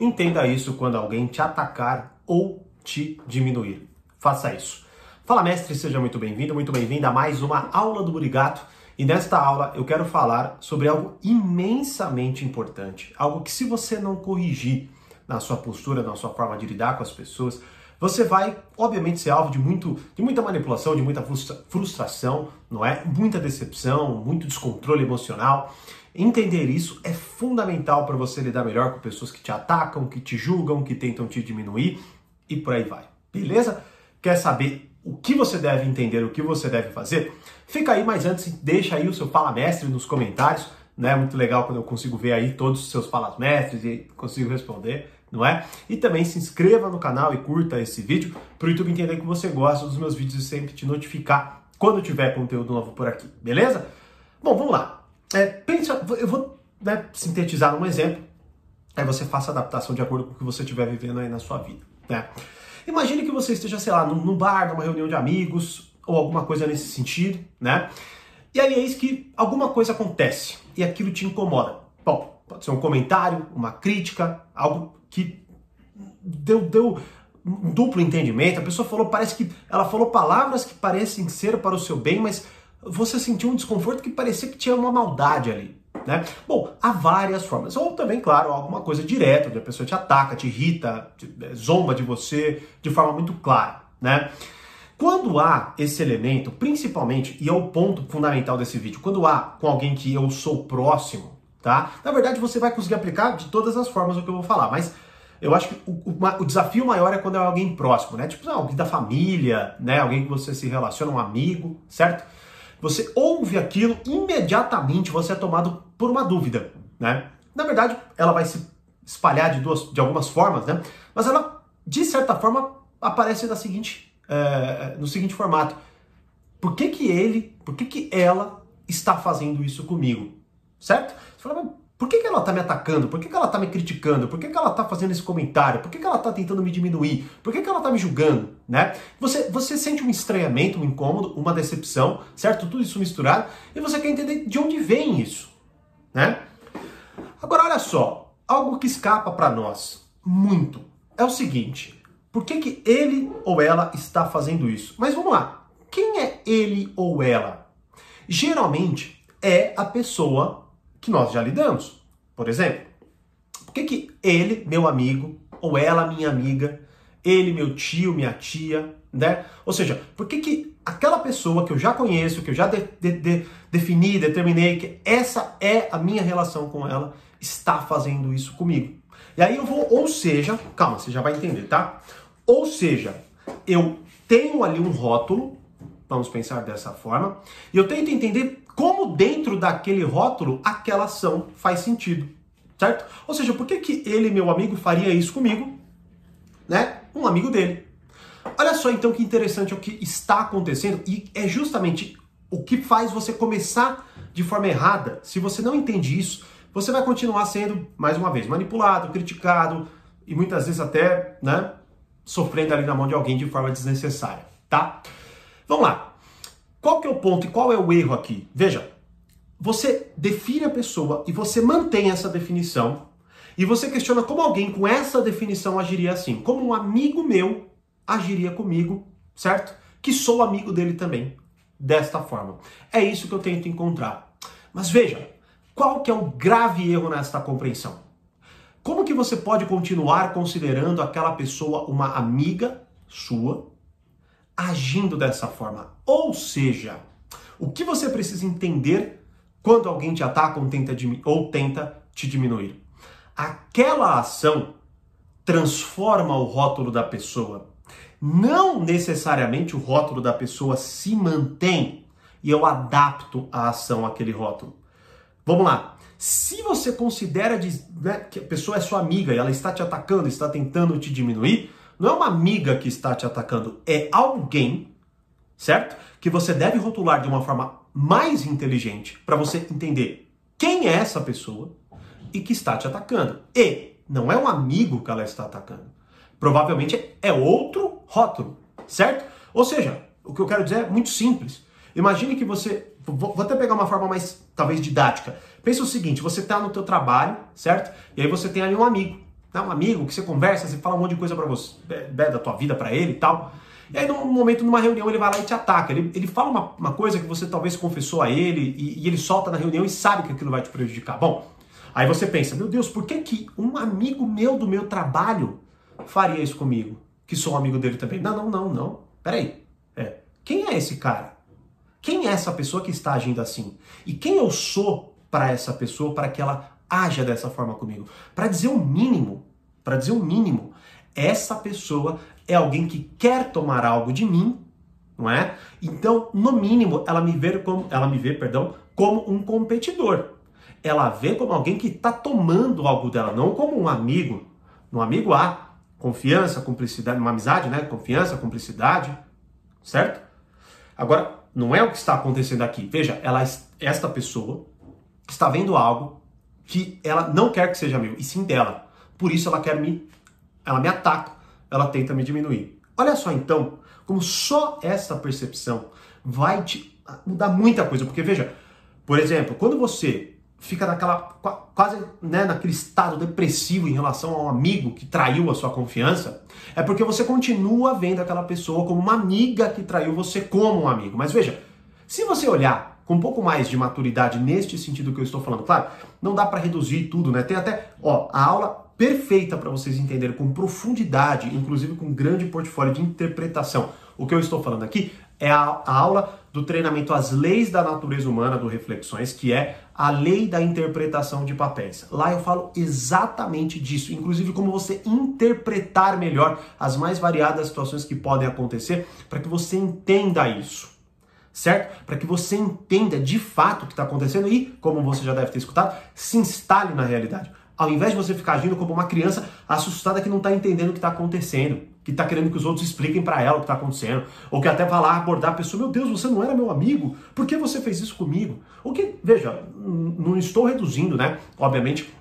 Entenda isso quando alguém te atacar ou te diminuir. Faça isso. Fala, mestre, seja muito bem-vindo, muito bem-vinda a mais uma aula do Burigato. E nesta aula eu quero falar sobre algo imensamente importante, algo que se você não corrigir na sua postura, na sua forma de lidar com as pessoas, você vai, obviamente, ser alvo de, muito, de muita manipulação, de muita frustração, não é? Muita decepção, muito descontrole emocional. Entender isso é fundamental para você lidar melhor com pessoas que te atacam, que te julgam, que tentam te diminuir e por aí vai. Beleza? Quer saber o que você deve entender, o que você deve fazer, fica aí, mas antes deixa aí o seu Fala Mestre nos comentários, né? Muito legal quando eu consigo ver aí todos os seus Falas Mestres e consigo responder, não é? E também se inscreva no canal e curta esse vídeo para o YouTube entender que você gosta dos meus vídeos e sempre te notificar quando tiver conteúdo novo por aqui, beleza? Bom, vamos lá. É, pensa, eu vou né, sintetizar um exemplo, aí você faça adaptação de acordo com o que você estiver vivendo aí na sua vida, né? Imagine que você esteja, sei lá, num bar, numa reunião de amigos, ou alguma coisa nesse sentido, né? E aí é isso que alguma coisa acontece e aquilo te incomoda. Bom, pode ser um comentário, uma crítica, algo que deu, deu um duplo entendimento. A pessoa falou, parece que ela falou palavras que parecem ser para o seu bem, mas você sentiu um desconforto que parecia que tinha uma maldade ali. Né? Bom, há várias formas. Ou também, claro, alguma coisa direta, onde a pessoa te ataca, te irrita, te, é, zomba de você de forma muito clara. Né? Quando há esse elemento, principalmente, e é o ponto fundamental desse vídeo, quando há com alguém que eu sou próximo, tá? Na verdade, você vai conseguir aplicar de todas as formas o que eu vou falar, mas eu acho que o, o, o, desafio maior é quando é alguém próximo, né? Tipo, alguém da família, né? Alguém que você se relaciona, um amigo, certo? Você ouve aquilo, imediatamente você é tomado por uma dúvida, né? Na verdade, ela vai se espalhar de, duas, de algumas formas, né? Mas ela, de certa forma, aparece na seguinte, é, no seguinte formato. Por que que ele, por que que ela está fazendo isso comigo? Certo? Você fala, por que, que ela está me atacando? Por que, que ela está me criticando? Por que, que ela está fazendo esse comentário? Por que, que ela está tentando me diminuir? Por que, que ela está me julgando? Né? Você, você sente um estranhamento, um incômodo, uma decepção, certo? Tudo isso misturado, e você quer entender de onde vem isso. Né? Agora, olha só, algo que escapa para nós muito é o seguinte: por que, que ele ou ela está fazendo isso? Mas vamos lá, quem é ele ou ela? Geralmente é a pessoa que nós já lidamos. Por exemplo, por que, que ele, meu amigo, ou ela, minha amiga, ele, meu tio, minha tia, né? Ou seja, por que, que aquela pessoa que eu já conheço, que eu já de, de, de, defini, determinei, que essa é a minha relação com ela, está fazendo isso comigo? E aí eu vou, ou seja, calma, você já vai entender, tá? Ou seja, eu tenho ali um rótulo, vamos pensar dessa forma, e eu tento entender como dentro daquele rótulo aquela ação faz sentido, certo? Ou seja, por que, que ele, meu amigo, faria isso comigo, né? Um amigo dele. Olha só então que interessante o que está acontecendo e é justamente o que faz você começar de forma errada. Se você não entende isso, você vai continuar sendo, mais uma vez, manipulado, criticado e muitas vezes até, né, sofrendo ali na mão de alguém de forma desnecessária, tá? Vamos lá. Qual que é o ponto e qual é o erro aqui? Veja, você define a pessoa e você mantém essa definição e você questiona como alguém com essa definição agiria assim, como um amigo meu agiria comigo, certo? Que sou amigo dele também, desta forma. É isso que eu tento encontrar. Mas veja, qual que é o grave erro nesta compreensão? Como que você pode continuar considerando aquela pessoa uma amiga sua agindo dessa forma. Ou seja, o que você precisa entender quando alguém te ataca ou tenta, ou tenta te diminuir? Aquela ação transforma o rótulo da pessoa. Não necessariamente o rótulo da pessoa se mantém e eu adapto a ação àquele rótulo. Vamos lá. Se você considera né, que a pessoa é sua amiga e ela está te atacando, está tentando te diminuir, não é uma amiga que está te atacando, é alguém, certo? Que você deve rotular de uma forma mais inteligente para você entender quem é essa pessoa e que está te atacando. E não é um amigo que ela está atacando. Provavelmente é outro rótulo, certo? Ou seja, o que eu quero dizer é muito simples. Imagine que você, vou até pegar uma forma mais talvez didática. Pensa o seguinte, você está no teu trabalho, certo? E aí você tem ali um amigo né? um amigo que você conversa, você fala um monte de coisa para você, da tua vida para ele e tal. E aí, num momento, numa reunião, ele vai lá e te ataca. Ele, ele fala uma, uma coisa que você talvez confessou a ele e, e ele solta na reunião e sabe que aquilo vai te prejudicar. Bom, aí você pensa, meu Deus, por que, que um amigo meu do meu trabalho faria isso comigo? Que sou amigo dele também. Não, não, não, não. Peraí. É. Quem é esse cara? Quem é essa pessoa que está agindo assim? E quem eu sou para essa pessoa para que ela haja dessa forma comigo? Para dizer o mínimo, para dizer o mínimo, essa pessoa é alguém que quer tomar algo de mim, não é? Então, no mínimo, ela me vê como, ela me vê, perdão, como um competidor. Ela vê como alguém que está tomando algo dela, não como um amigo. Um amigo há confiança, cumplicidade, uma amizade, né? Confiança, cumplicidade, certo? Agora, não é o que está acontecendo aqui. Veja, ela, esta pessoa está vendo algo que ela não quer que seja meu, e sim dela. Por isso ela quer me, ela me ataca, ela tenta me diminuir. Olha só então, como só essa percepção vai te mudar muita coisa, porque veja, por exemplo, quando você fica naquela quase né, naquele estado depressivo em relação a um amigo que traiu a sua confiança, é porque você continua vendo aquela pessoa como uma amiga que traiu você como um amigo. Mas veja, se você olhar com um pouco mais de maturidade neste sentido que eu estou falando, claro, não dá para reduzir tudo, né? Tem até, ó, a aula perfeita para vocês entenderem com profundidade, inclusive com grande portfólio de interpretação. O que eu estou falando aqui é a, a aula do treinamento As Leis da Natureza Humana do Reflexões, que é a lei da interpretação de papéis. Lá eu falo exatamente disso, inclusive como você interpretar melhor as mais variadas situações que podem acontecer, para que você entenda isso. Certo? Para que você entenda de fato o que está acontecendo e, como você já deve ter escutado, se instale na realidade. Ao invés de você ficar agindo como uma criança assustada que não está entendendo o que está acontecendo, que está querendo que os outros expliquem para ela o que está acontecendo, ou que até vai lá abordar a pessoa, meu Deus, você não era meu amigo, por que você fez isso comigo? O que, veja, não estou reduzindo, né? Obviamente,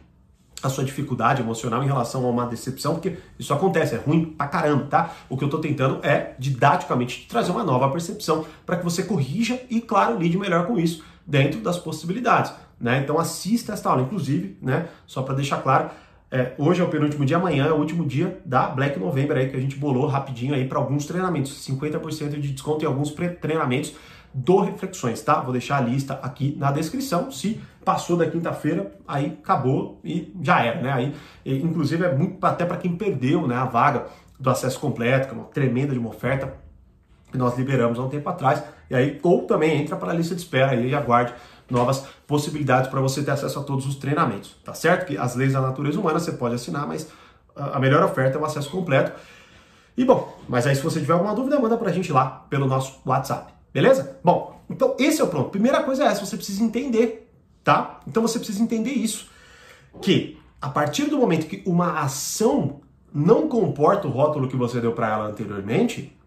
a sua dificuldade emocional em relação a uma decepção, porque isso acontece, é ruim pra caramba, tá? O que eu tô tentando é, didaticamente, trazer uma nova percepção para que você corrija e, claro, lide melhor com isso dentro das possibilidades. Né? Então assista esta aula, inclusive, né? Só para deixar claro, é, hoje é o penúltimo dia, amanhã é o último dia da Black November aí que a gente bolou rapidinho aí para alguns treinamentos, 50% de desconto em alguns treinamentos do Reflexões, tá? Vou deixar a lista aqui na descrição. Se passou da quinta-feira, aí acabou e já era, né? Aí, inclusive é muito até para quem perdeu, né, a vaga do acesso completo, que é uma tremenda de uma oferta que nós liberamos há um tempo atrás. E aí ou também entra para a lista de espera aí e aguarde novas possibilidades para você ter acesso a todos os treinamentos, tá certo? Que as leis da natureza humana você pode assinar, mas a melhor oferta é o acesso completo. E bom, mas aí se você tiver alguma dúvida, manda pra gente lá pelo nosso WhatsApp, beleza? Bom, então esse é o pronto. Primeira coisa é essa, você precisa entender, tá? Então você precisa entender isso, que a partir do momento que uma ação não comporta o rótulo que você deu para ela anteriormente,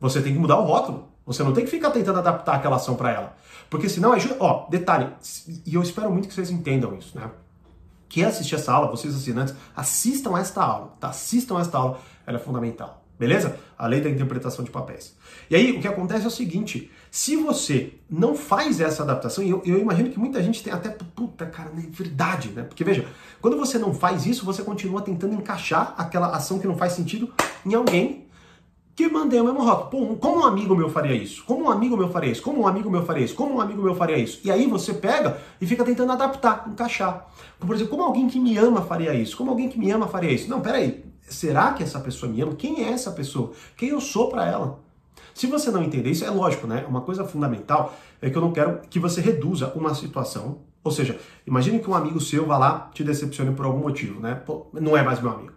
você tem que mudar o rótulo. Você não tem que ficar tentando adaptar aquela ação para ela. Porque senão ajuda. Ó, detalhe, e eu espero muito que vocês entendam isso, né? Quer assistir essa aula, vocês assinantes, assistam esta aula, tá? Assistam esta aula, ela é fundamental. Beleza? A lei da interpretação de papéis. E aí, o que acontece é o seguinte: se você não faz essa adaptação, e eu, eu imagino que muita gente tem até, puta, cara, é verdade, né? Porque veja, quando você não faz isso, você continua tentando encaixar aquela ação que não faz sentido em alguém que mandei o mesmo rótulo. Como um amigo meu faria isso? Como um amigo meu faria isso? Como um amigo meu faria isso? Como um amigo meu faria isso? E aí você pega e fica tentando adaptar, encaixar. Por exemplo, como alguém que me ama faria isso? Como alguém que me ama faria isso? Não, peraí. Será que essa pessoa me ama? Quem é essa pessoa? Quem eu sou para ela? Se você não entender isso, é lógico, né? Uma coisa fundamental é que eu não quero que você reduza uma situação. Ou seja, imagine que um amigo seu vá lá te decepcione por algum motivo, né? Pô, não é mais meu amigo.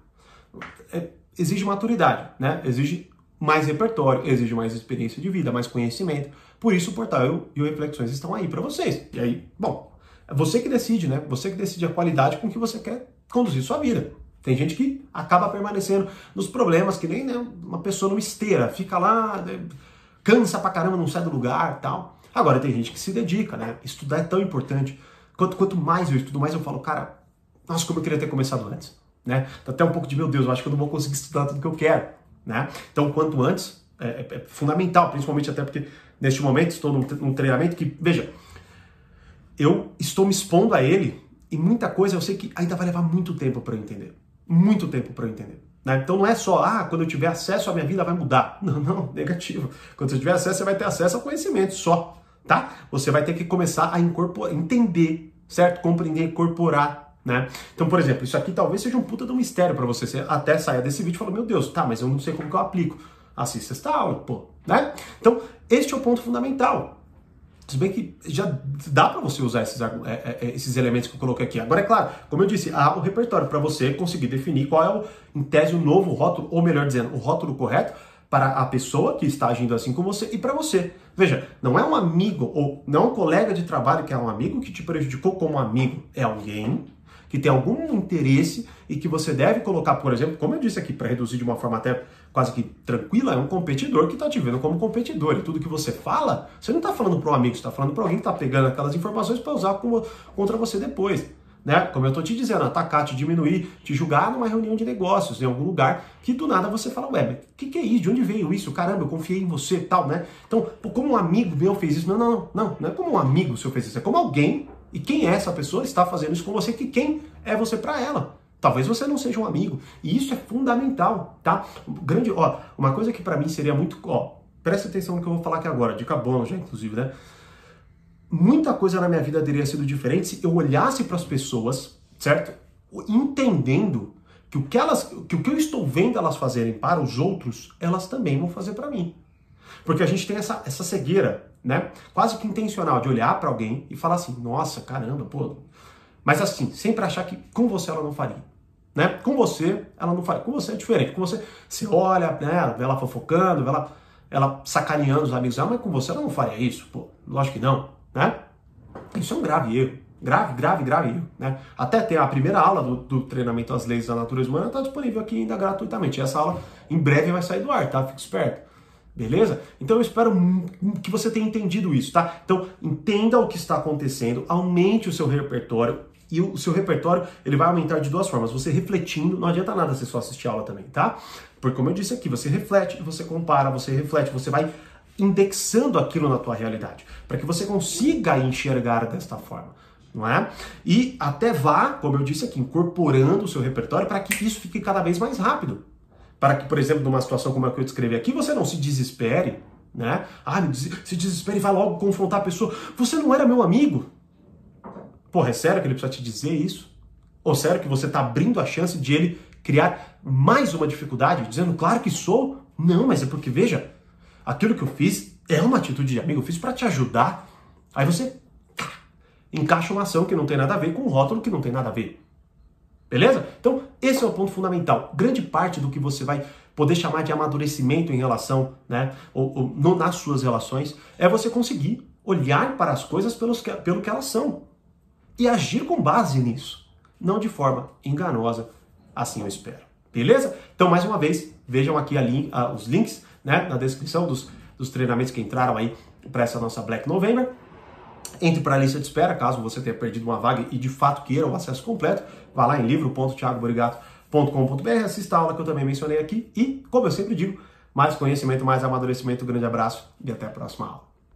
É, exige maturidade, né? Exige mais repertório, exige mais experiência de vida, mais conhecimento. Por isso o portal e o Reflexões estão aí para vocês. E aí, bom, é você que decide, né? Você que decide a qualidade com que você quer conduzir sua vida. Tem gente que acaba permanecendo nos problemas, que nem né, uma pessoa numa esteira, fica lá, né, cansa pra caramba, não sai do lugar tal. Agora tem gente que se dedica, né? Estudar é tão importante. Quanto, quanto mais eu estudo, mais eu falo, cara, nossa, como eu queria ter começado antes. Né? Dá até um pouco de, meu Deus, eu acho que eu não vou conseguir estudar tudo que eu quero. Né? Então, quanto antes, é, é, é, fundamental, principalmente até porque neste momento estou num, num treinamento que, veja, eu estou me expondo a ele e muita coisa eu sei que ainda vai levar muito tempo para eu entender. muito tempo para eu entender. Né? Então não é só, ah, quando eu tiver acesso à minha vida vai mudar. Não, não, negativo. Quando você tiver acesso, você vai ter acesso ao conhecimento só, tá? Você vai ter que começar a incorporar, entender, certo? Compreender, incorporar, né? Então, por exemplo, isso aqui talvez seja um puta de um mistério para você. Você até saia desse vídeo e fala, meu Deus, tá, mas eu não sei como que eu aplico. Assista esta aula, pô, né? Então, este é o ponto fundamental. Se bem que já dá para você usar esses, é, é, é, esses elementos que eu coloquei aqui. Agora, é claro, como eu disse, há o repertório para você conseguir definir qual é, o, em tese, o novo rótulo, ou melhor dizendo, o rótulo correto para a pessoa que está agindo assim com você e para você. Veja, não é um amigo ou não é um colega de trabalho que é um amigo que te prejudicou como amigo. É alguém que tem algum interesse e que você deve colocar, por exemplo, como eu disse aqui, para reduzir de uma forma até quase que tranquila, é um competidor que está te vendo como competidor. E tudo que você fala, você não está falando para um amigo, você está falando para alguém que está pegando aquelas informações para usar como, contra você depois. Né? Como eu estou te dizendo, atacar, te diminuir, te julgar numa reunião de negócios, em algum lugar, que do nada você fala, ué, o que, que é isso? De onde veio isso? Caramba, eu confiei em você tal, né? Então, como um amigo meu fez isso? Não, não, não, não, não é como um amigo seu fez isso, é como alguém e quem é essa pessoa está fazendo isso com você, que quem é você para ela. Talvez você não seja um amigo. E isso é fundamental, tá? Grande, ó, uma coisa que para mim seria muito, ó, presta atenção no que eu vou falar aqui agora, dica bônus já, inclusive, né? Muita coisa na minha vida teria sido diferente se eu olhasse para as pessoas, certo? Entendendo que o que elas, que o que eu estou vendo elas fazerem para os outros, elas também vão fazer para mim. Porque a gente tem essa, essa cegueira né? Quase que intencional de olhar para alguém e falar assim: "Nossa, caramba, pô". Mas assim, sempre achar que com você ela não faria. Né? Com você, ela não faria. Com você é diferente. Com você, você olha, né, vê ela fofocando, vê ela, ela sacaneando os amigos, ah, mas com você ela não faria isso. Pô, lógico que não, né? Isso é um grave erro. Grave, grave, grave erro. Né? Até ter a primeira aula do, do treinamento às leis da natureza humana está disponível aqui ainda gratuitamente. Essa aula em breve vai sair do ar, tá? Fique esperto. Beleza? Então eu espero que você tenha entendido isso, tá? Então entenda o que está acontecendo, aumente o seu repertório e o seu repertório ele vai aumentar de duas formas. Você refletindo, não adianta nada você só assistir aula também, tá? Porque como eu disse aqui, você reflete, você compara, você reflete, você vai indexando aquilo na tua realidade, para que você consiga enxergar desta forma, não é? E até vá, como eu disse aqui, incorporando o seu repertório para que isso fique cada vez mais rápido para que, por exemplo, numa situação como a que eu descrevi aqui, você não se desespere, né? Ah, se desespere e vai logo confrontar a pessoa. Você não era meu amigo. Porra, é sério que ele precisa te dizer isso? Ou sério que você está abrindo a chance de ele criar mais uma dificuldade, dizendo, claro que sou? Não, mas é porque, veja, aquilo que eu fiz é uma atitude de amigo, eu fiz para te ajudar. Aí você encaixa uma ação que não tem nada a ver com um rótulo que não tem nada a ver. Beleza? Então, esse é o ponto fundamental. Grande parte do que você vai poder chamar de amadurecimento em relação, né, ou, ou no, nas suas relações, é você conseguir olhar para as coisas pelos pelo que elas são e agir com base nisso, não de forma enganosa, assim eu espero. Beleza? Então, mais uma vez, vejam aqui link, os links né, na descrição dos, dos treinamentos que entraram aí para essa nossa Black November. Entre para a lista de espera, caso você tenha perdido uma vaga e de fato queira o acesso completo, vá lá em livro.thiagoborigato.com.br, assista a aula que eu também mencionei aqui e, como eu sempre digo, mais conhecimento, mais amadurecimento. Um grande abraço e até a próxima aula.